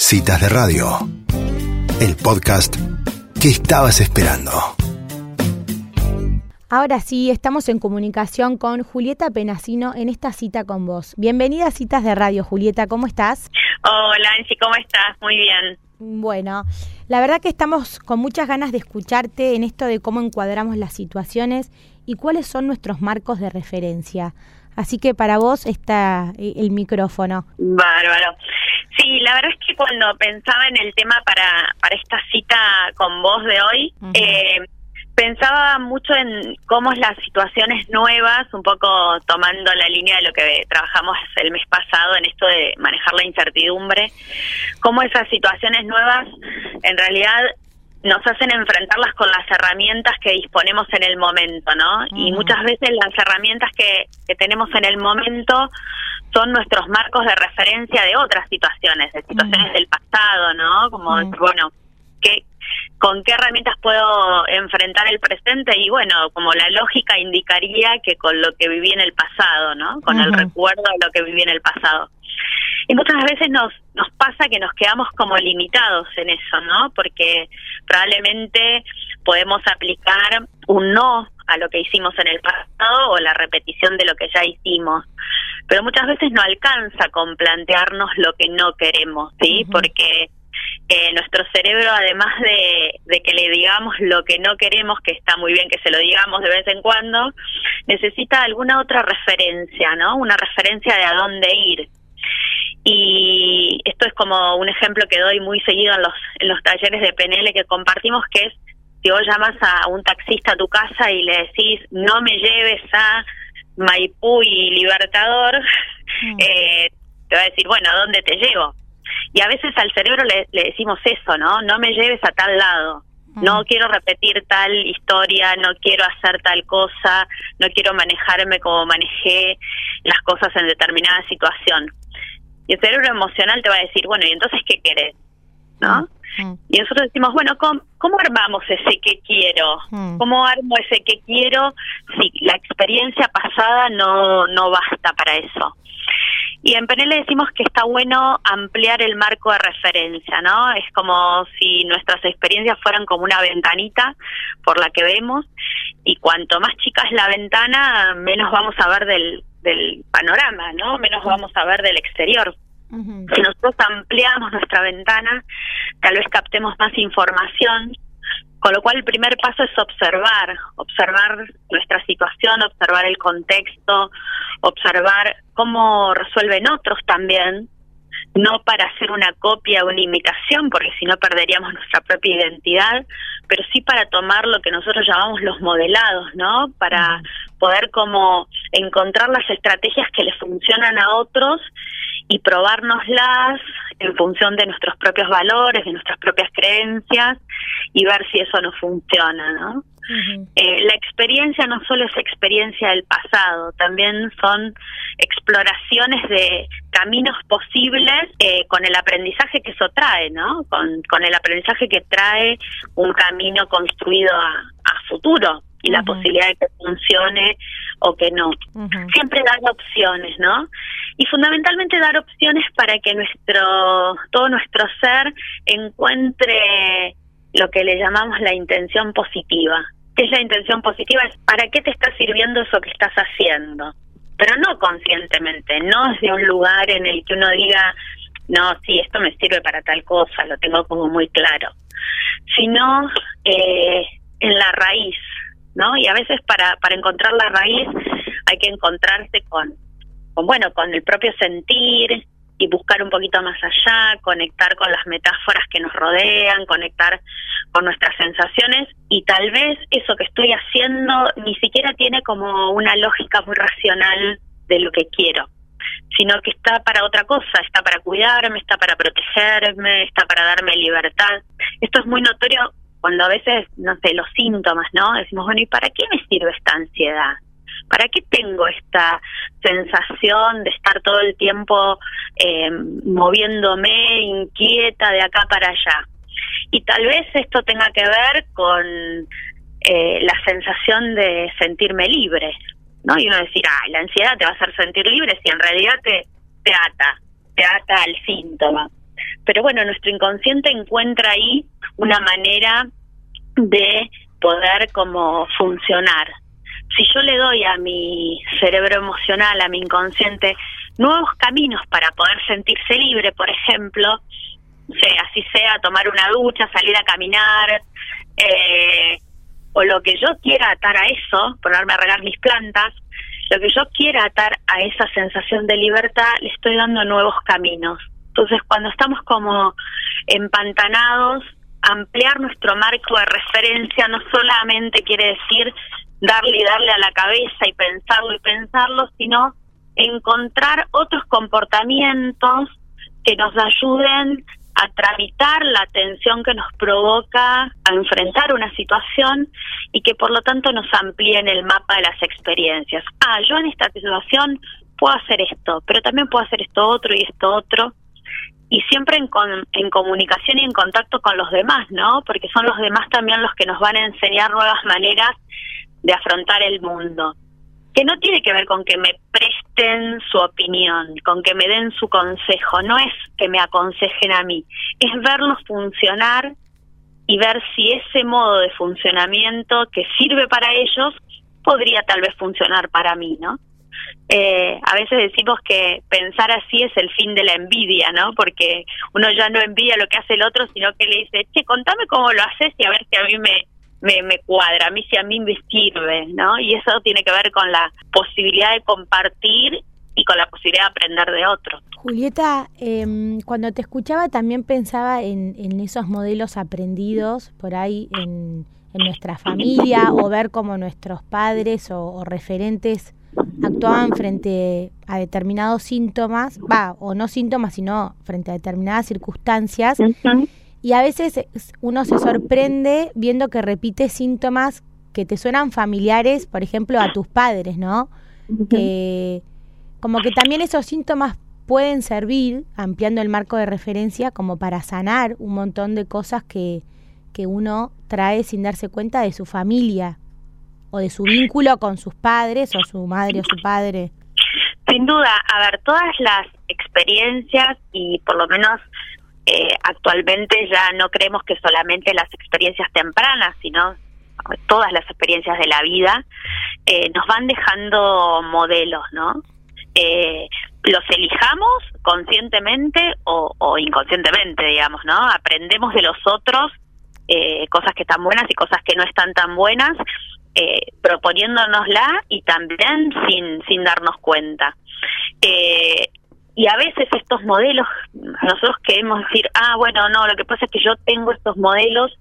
Citas de Radio, el podcast que estabas esperando. Ahora sí, estamos en comunicación con Julieta Penasino en esta cita con vos. Bienvenida a Citas de Radio, Julieta, ¿cómo estás? Hola, Angie, ¿cómo estás? Muy bien. Bueno, la verdad que estamos con muchas ganas de escucharte en esto de cómo encuadramos las situaciones y cuáles son nuestros marcos de referencia. Así que para vos está eh, el micrófono. Bárbaro. Sí, la verdad es que cuando pensaba en el tema para, para esta cita con vos de hoy, eh, pensaba mucho en cómo las situaciones nuevas, un poco tomando la línea de lo que trabajamos el mes pasado en esto de manejar la incertidumbre, cómo esas situaciones nuevas en realidad nos hacen enfrentarlas con las herramientas que disponemos en el momento, ¿no? Y muchas veces las herramientas que, que tenemos en el momento son nuestros marcos de referencia de otras situaciones, de situaciones del pasado, ¿no? Como, bueno, ¿qué, ¿con qué herramientas puedo enfrentar el presente? Y bueno, como la lógica indicaría que con lo que viví en el pasado, ¿no? Con el recuerdo de lo que viví en el pasado. Y muchas veces nos, nos pasa que nos quedamos como limitados en eso, ¿no? Porque probablemente podemos aplicar un no a lo que hicimos en el pasado o la repetición de lo que ya hicimos. Pero muchas veces no alcanza con plantearnos lo que no queremos, ¿sí? Porque eh, nuestro cerebro, además de, de, que le digamos lo que no queremos, que está muy bien que se lo digamos de vez en cuando, necesita alguna otra referencia, ¿no? Una referencia de a dónde ir. Y esto es como un ejemplo que doy muy seguido en los, en los talleres de PNL que compartimos, que es si vos llamas a un taxista a tu casa y le decís, no me lleves a Maipú y Libertador, mm. eh, te va a decir, bueno, ¿a dónde te llevo? Y a veces al cerebro le, le decimos eso, ¿no? No me lleves a tal lado. Mm. No quiero repetir tal historia, no quiero hacer tal cosa, no quiero manejarme como manejé las cosas en determinada situación. Y el cerebro emocional te va a decir, bueno, ¿y entonces qué querés? ¿No? Mm. Y nosotros decimos, bueno, ¿cómo, armamos ese que quiero? Mm. ¿Cómo armo ese que quiero si la experiencia pasada no, no basta para eso? Y en PNL decimos que está bueno ampliar el marco de referencia, ¿no? Es como si nuestras experiencias fueran como una ventanita por la que vemos y cuanto más chica es la ventana, menos vamos a ver del, del panorama, ¿no? Menos vamos a ver del exterior. Si nosotros ampliamos nuestra ventana, tal vez captemos más información, con lo cual el primer paso es observar, observar nuestra situación, observar el contexto, observar cómo resuelven otros también, no para hacer una copia o una imitación, porque si no perderíamos nuestra propia identidad, pero sí para tomar lo que nosotros llamamos los modelados, ¿no? Para poder como encontrar las estrategias que le funcionan a otros y probárnoslas en función de nuestros propios valores, de nuestras propias creencias y ver si eso no funciona, ¿no? eh, la experiencia no solo es experiencia del pasado, también son exploraciones de caminos posibles eh, con el aprendizaje que eso trae, ¿no? Con, con el aprendizaje que trae un camino construido a, a futuro y la posibilidad de que funcione o que no. Siempre dar opciones, ¿no? Y fundamentalmente dar opciones para que nuestro todo nuestro ser encuentre lo que le llamamos la intención positiva. ¿Qué es la intención positiva? Para qué te está sirviendo eso que estás haciendo. Pero no conscientemente, no desde un lugar en el que uno diga, no, sí, esto me sirve para tal cosa, lo tengo como muy claro, sino eh, en la raíz, ¿no? Y a veces para, para encontrar la raíz hay que encontrarse con, con, bueno, con el propio sentir y buscar un poquito más allá, conectar con las metáforas que nos rodean, conectar con nuestras sensaciones y tal vez eso que estoy haciendo ni siquiera tiene como una lógica muy racional de lo que quiero, sino que está para otra cosa, está para cuidarme, está para protegerme, está para darme libertad. Esto es muy notorio cuando a veces, no sé, los síntomas, ¿no? Decimos, bueno, ¿y para qué me sirve esta ansiedad? ¿Para qué tengo esta sensación de estar todo el tiempo eh, moviéndome inquieta de acá para allá? Y tal vez esto tenga que ver con eh, la sensación de sentirme libre, ¿no? Y uno decir, ah, la ansiedad te va a hacer sentir libre si en realidad te, te ata, te ata al síntoma. pero bueno, nuestro inconsciente encuentra ahí una manera de poder como funcionar. Si yo le doy a mi cerebro emocional, a mi inconsciente, nuevos caminos para poder sentirse libre, por ejemplo, sea, así sea tomar una ducha, salir a caminar, eh, o lo que yo quiera atar a eso, ponerme a regar mis plantas, lo que yo quiera atar a esa sensación de libertad, le estoy dando nuevos caminos. Entonces, cuando estamos como empantanados, ampliar nuestro marco de referencia no solamente quiere decir darle y darle a la cabeza y pensarlo y pensarlo, sino encontrar otros comportamientos que nos ayuden a tramitar la tensión que nos provoca a enfrentar una situación y que por lo tanto nos amplíen el mapa de las experiencias. Ah, yo en esta situación puedo hacer esto, pero también puedo hacer esto otro y esto otro. Y siempre en, en comunicación y en contacto con los demás, ¿no? Porque son los demás también los que nos van a enseñar nuevas maneras de afrontar el mundo que no tiene que ver con que me presten su opinión, con que me den su consejo, no es que me aconsejen a mí, es verlos funcionar y ver si ese modo de funcionamiento que sirve para ellos podría tal vez funcionar para mí, ¿no? Eh, a veces decimos que pensar así es el fin de la envidia, ¿no? Porque uno ya no envidia lo que hace el otro, sino que le dice, che, contame cómo lo haces y a ver si a mí me, me, me cuadra, a mí si a mí me sirve, ¿no? Y eso tiene que ver con la posibilidad de compartir y con la posibilidad de aprender de otro. Julieta, eh, cuando te escuchaba también pensaba en, en esos modelos aprendidos por ahí en, en, nuestra familia o ver cómo nuestros padres o referentes actuaban frente a determinados síntomas, va, o no síntomas, sino frente a determinadas circunstancias. Uh y a veces uno se sorprende viendo que repite síntomas que te suenan familiares, por ejemplo, a tus padres, ¿no? Que como que también esos síntomas pueden servir, ampliando el marco de referencia, como para sanar un montón de cosas que, que uno trae sin darse cuenta de su familia o de su vínculo con sus padres o su madre o su padre. Sin duda, a ver, todas las experiencias y por lo menos eh, actualmente ya no creemos que solamente las experiencias tempranas, sino todas las experiencias de la vida eh, nos van dejando modelos, ¿no? Eh, los elijamos conscientemente o, inconscientemente, digamos, ¿no? Aprendemos de los otros cosas que están buenas y cosas que no están tan buenas, proponiéndonosla y también sin, sin darnos cuenta. Eh, y a veces estos modelos, nosotros queremos decir, ah, bueno, no, lo que pasa es que yo tengo estos modelos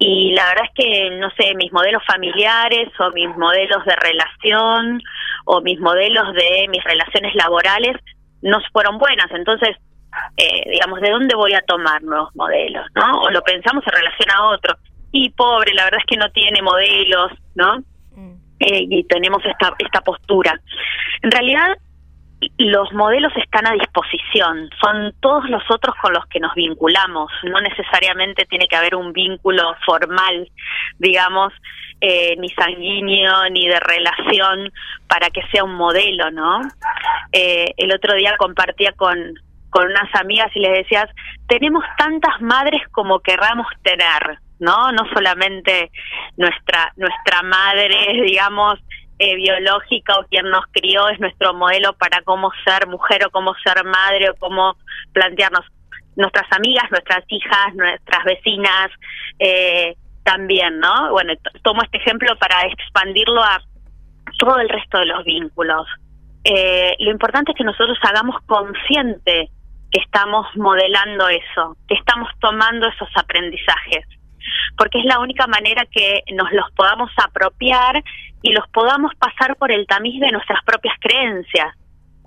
y la verdad es que, no sé, mis modelos familiares o mis modelos de relación o mis modelos de mis relaciones laborales no fueron buenas. Entonces, eh, digamos, ¿de dónde voy a tomar nuevos modelos? ¿no? O lo pensamos en relación a otro. Y pobre, la verdad es que no tiene modelos, ¿no? Mm. Eh, y tenemos esta, esta postura. En realidad, los modelos están a disposición, son todos los otros con los que nos vinculamos, no necesariamente tiene que haber un vínculo formal, digamos, eh, ni sanguíneo, ni de relación para que sea un modelo, ¿no? Eh, el otro día compartía con, con unas amigas y les decías, tenemos tantas madres como querramos tener, ¿no? No solamente nuestra, nuestra madre, digamos, eh, biológica o quien nos crió es nuestro modelo para cómo ser mujer o cómo ser madre o cómo plantearnos nuestras amigas, nuestras hijas, nuestras vecinas, eh, también, ¿no? Bueno, tomo este ejemplo para expandirlo a todo el resto de los vínculos. Eh, lo importante es que nosotros hagamos consciente que estamos modelando eso, que estamos tomando esos aprendizajes porque es la única manera que nos los podamos apropiar y los podamos pasar por el tamiz de nuestras propias creencias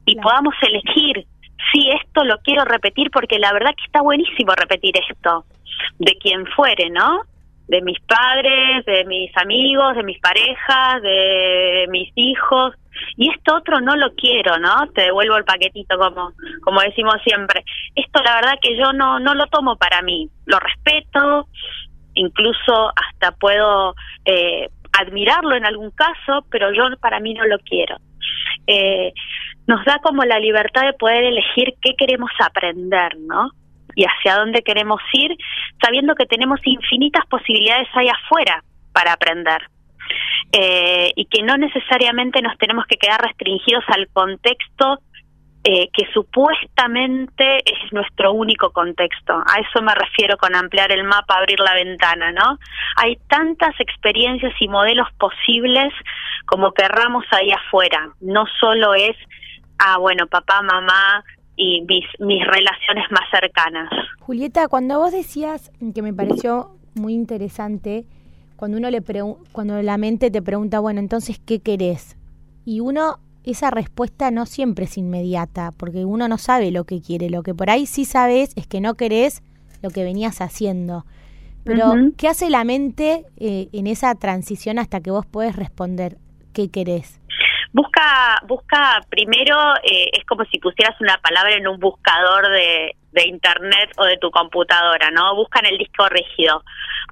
y podamos elegir si esto lo quiero repetir porque la verdad que está buenísimo repetir esto de quien fuere, ¿no? De mis padres, de mis amigos, de mis parejas, de mis hijos y esto otro no lo quiero, ¿no? Te devuelvo el paquetito como como decimos siempre. Esto la verdad que yo no no lo tomo para mí. Lo respeto, incluso hasta puedo eh, admirarlo en algún caso, pero yo para mí no lo quiero. Eh, nos da como la libertad de poder elegir qué queremos aprender, ¿no? y hacia dónde queremos ir, sabiendo que tenemos infinitas posibilidades ahí afuera para aprender. Eh, y que no necesariamente nos tenemos que quedar restringidos al contexto eh, que supuestamente es nuestro único contexto. A eso me refiero con ampliar el mapa, abrir la ventana, ¿no? Hay tantas experiencias y modelos posibles como querramos ahí afuera. No solo es, ah, bueno, papá, mamá y mis, relaciones más cercanas. Julieta, cuando vos decías, que me pareció muy interesante, cuando uno le cuando la mente te pregunta, bueno, entonces, ¿qué querés? Y uno esa respuesta no siempre es inmediata, porque uno no sabe lo que quiere. Lo que por ahí sí sabes es que no querés lo que venías haciendo. Pero, ¿qué hace la mente eh, en esa transición hasta que vos puedes responder qué querés? Busca, busca primero, eh, es como si pusieras una palabra en un buscador de, de internet o de tu computadora, ¿no? Busca en el disco rígido,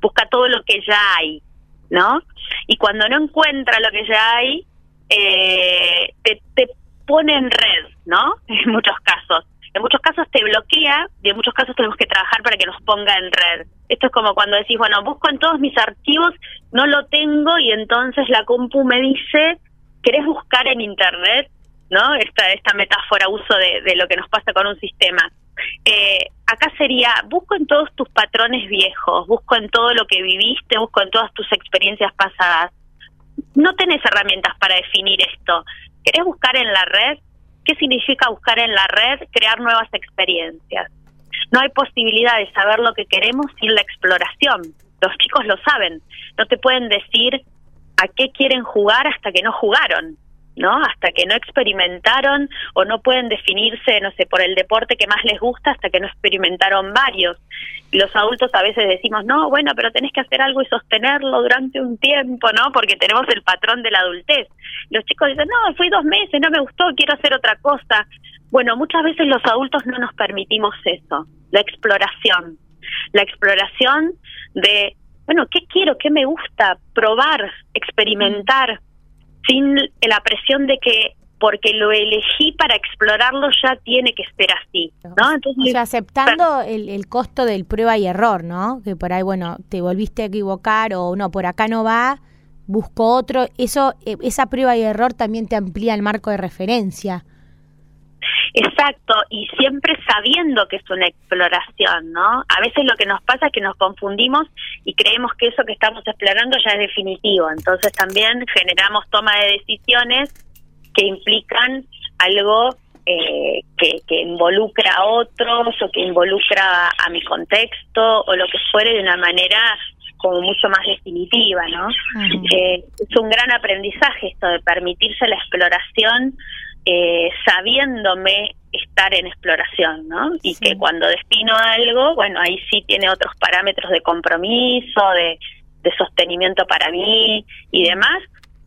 busca todo lo que ya hay, ¿no? Y cuando no encuentra lo que ya hay, eh, te, te pone en red, ¿no? En muchos casos. En muchos casos te bloquea y en muchos casos tenemos que trabajar para que nos ponga en red. Esto es como cuando decís, bueno, busco en todos mis archivos, no lo tengo y entonces la compu me dice, ¿querés buscar en internet? ¿No? Esta, esta metáfora, uso de, de lo que nos pasa con un sistema. Eh, acá sería, busco en todos tus patrones viejos, busco en todo lo que viviste, busco en todas tus experiencias pasadas no tenés herramientas para definir esto. ¿Querés buscar en la red? ¿Qué significa buscar en la red? Crear nuevas experiencias. No hay posibilidad de saber lo que queremos sin la exploración. Los chicos lo saben. No te pueden decir a qué quieren jugar hasta que no jugaron. ¿No? Hasta que no experimentaron o no pueden definirse, no sé, por el deporte que más les gusta hasta que no experimentaron varios. Los adultos a veces decimos, no, bueno, pero tenés que hacer algo y sostenerlo durante un tiempo, ¿no? Porque tenemos el patrón de la adultez. Los chicos dicen, no, fui dos meses, no me gustó, quiero hacer otra cosa. Bueno, muchas veces los adultos no nos permitimos eso, la exploración. La exploración de, bueno, ¿qué quiero? ¿Qué me gusta? Probar, experimentar sin la presión de que porque lo elegí para explorarlo ya tiene que ser así, ¿no? Entonces, o sea, aceptando el, el, costo del prueba y error, ¿no? Que por ahí, bueno, te volviste a equivocar o no, por acá no va, busco otro. Eso, eh, esa prueba y error también te amplía el marco de referencia. Exacto, y siempre sabiendo que es una exploración, ¿no? A veces lo que nos pasa es que nos confundimos y creemos que eso que estamos explorando ya es definitivo, entonces también generamos toma de decisiones que implican algo eh, que, que, involucra a otros o que involucra a mi contexto o lo que fuere de una manera como mucho más definitiva, ¿no? Eh, es un gran aprendizaje esto de permitirse la exploración eh, sabiéndome estar en exploración, ¿no? Y que cuando destino algo, bueno, ahí sí tiene otros parámetros de compromiso, de, de sostenimiento para mí y demás,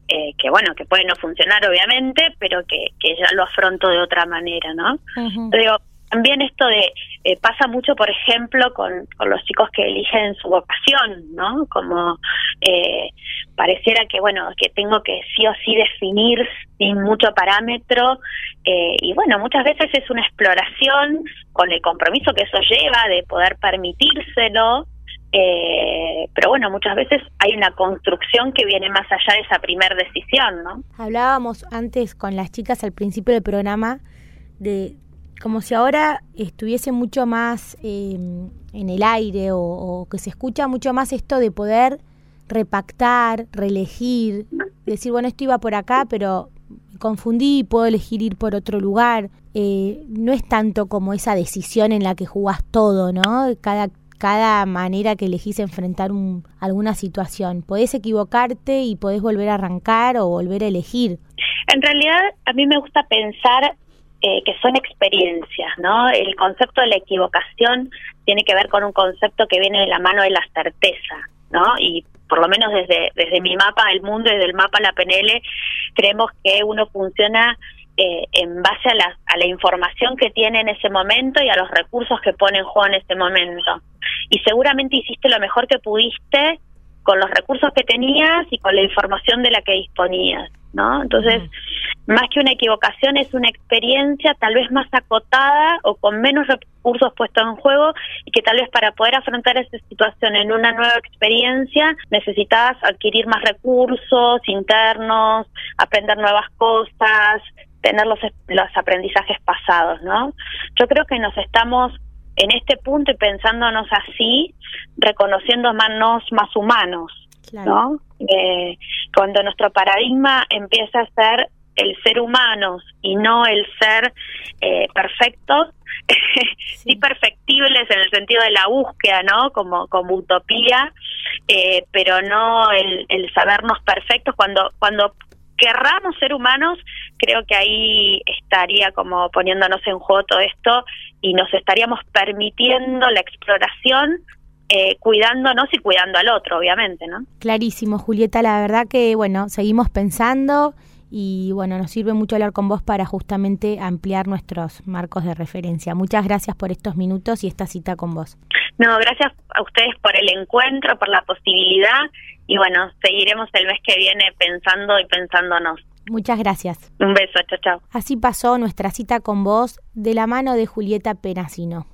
eh, que bueno, que puede no funcionar obviamente, pero que, que ya lo afronto de otra manera, ¿no? También esto de eh, pasa mucho, por ejemplo, con, con, los chicos que eligen su vocación, ¿no? Como eh, pareciera que, bueno, que tengo que sí o sí definir sin mucho parámetro eh, y bueno, muchas veces es una exploración con el compromiso que eso lleva de poder permitírselo, eh, pero bueno, muchas veces hay una construcción que viene más allá de esa primera decisión, ¿no? Hablábamos antes con las chicas al principio del programa de como si ahora estuviese mucho más em, en el aire o, que se escucha mucho más esto de poder repactar, reelegir, decir, bueno, esto iba por acá, pero me confundí puedo elegir ir por otro lugar. Eh, no es tanto como esa decisión en la que jugás todo, ¿no? Cada, cada manera que elegís enfrentar un, alguna situación. Podés equivocarte y podés volver a arrancar o volver a elegir. En realidad, a mí me gusta pensar eh, que son experiencias, ¿no? El concepto de la equivocación tiene que ver con un concepto que viene de la mano de la certeza, ¿no? Y por lo menos desde, desde mi mapa del mundo, desde el mapa la PNL, creemos que uno funciona eh, en base a la, a la información que tiene en ese momento y a los recursos que pone en juego en ese momento. Y seguramente hiciste lo mejor que pudiste con los recursos que tenías y con la información de la que disponías, ¿no? Entonces, más que una equivocación, es una experiencia tal vez más acotada o con menos recursos puestos en juego y que tal vez para poder afrontar esa situación en una nueva experiencia necesitabas adquirir más recursos internos, aprender nuevas cosas, tener los, los aprendizajes pasados, ¿no? Yo creo que nos estamos en este punto y pensándonos así, reconociendo más más humanos, ¿no? Eh, cuando nuestro paradigma empieza a ser el ser humano y no el ser eh, perfectos, sí. perfectibles en el sentido de la búsqueda, ¿no? Como, como utopía, eh, pero no el, el sabernos perfectos cuando, cuando querramos ser humanos, creo que ahí estaría como poniéndonos en juego todo esto y nos estaríamos permitiendo la exploración eh, cuidándonos y cuidando al otro, obviamente, ¿no? Clarísimo, Julieta, la verdad que, bueno, seguimos pensando y, bueno, nos sirve mucho hablar con vos para justamente ampliar nuestros marcos de referencia. Muchas gracias por estos minutos y esta cita con vos. No, gracias a ustedes por el encuentro, por la posibilidad y, bueno, seguiremos el mes que viene pensando y pensándonos. Muchas gracias. Un beso, chao, chao. Así pasó nuestra cita con vos de la mano de Julieta Penasino.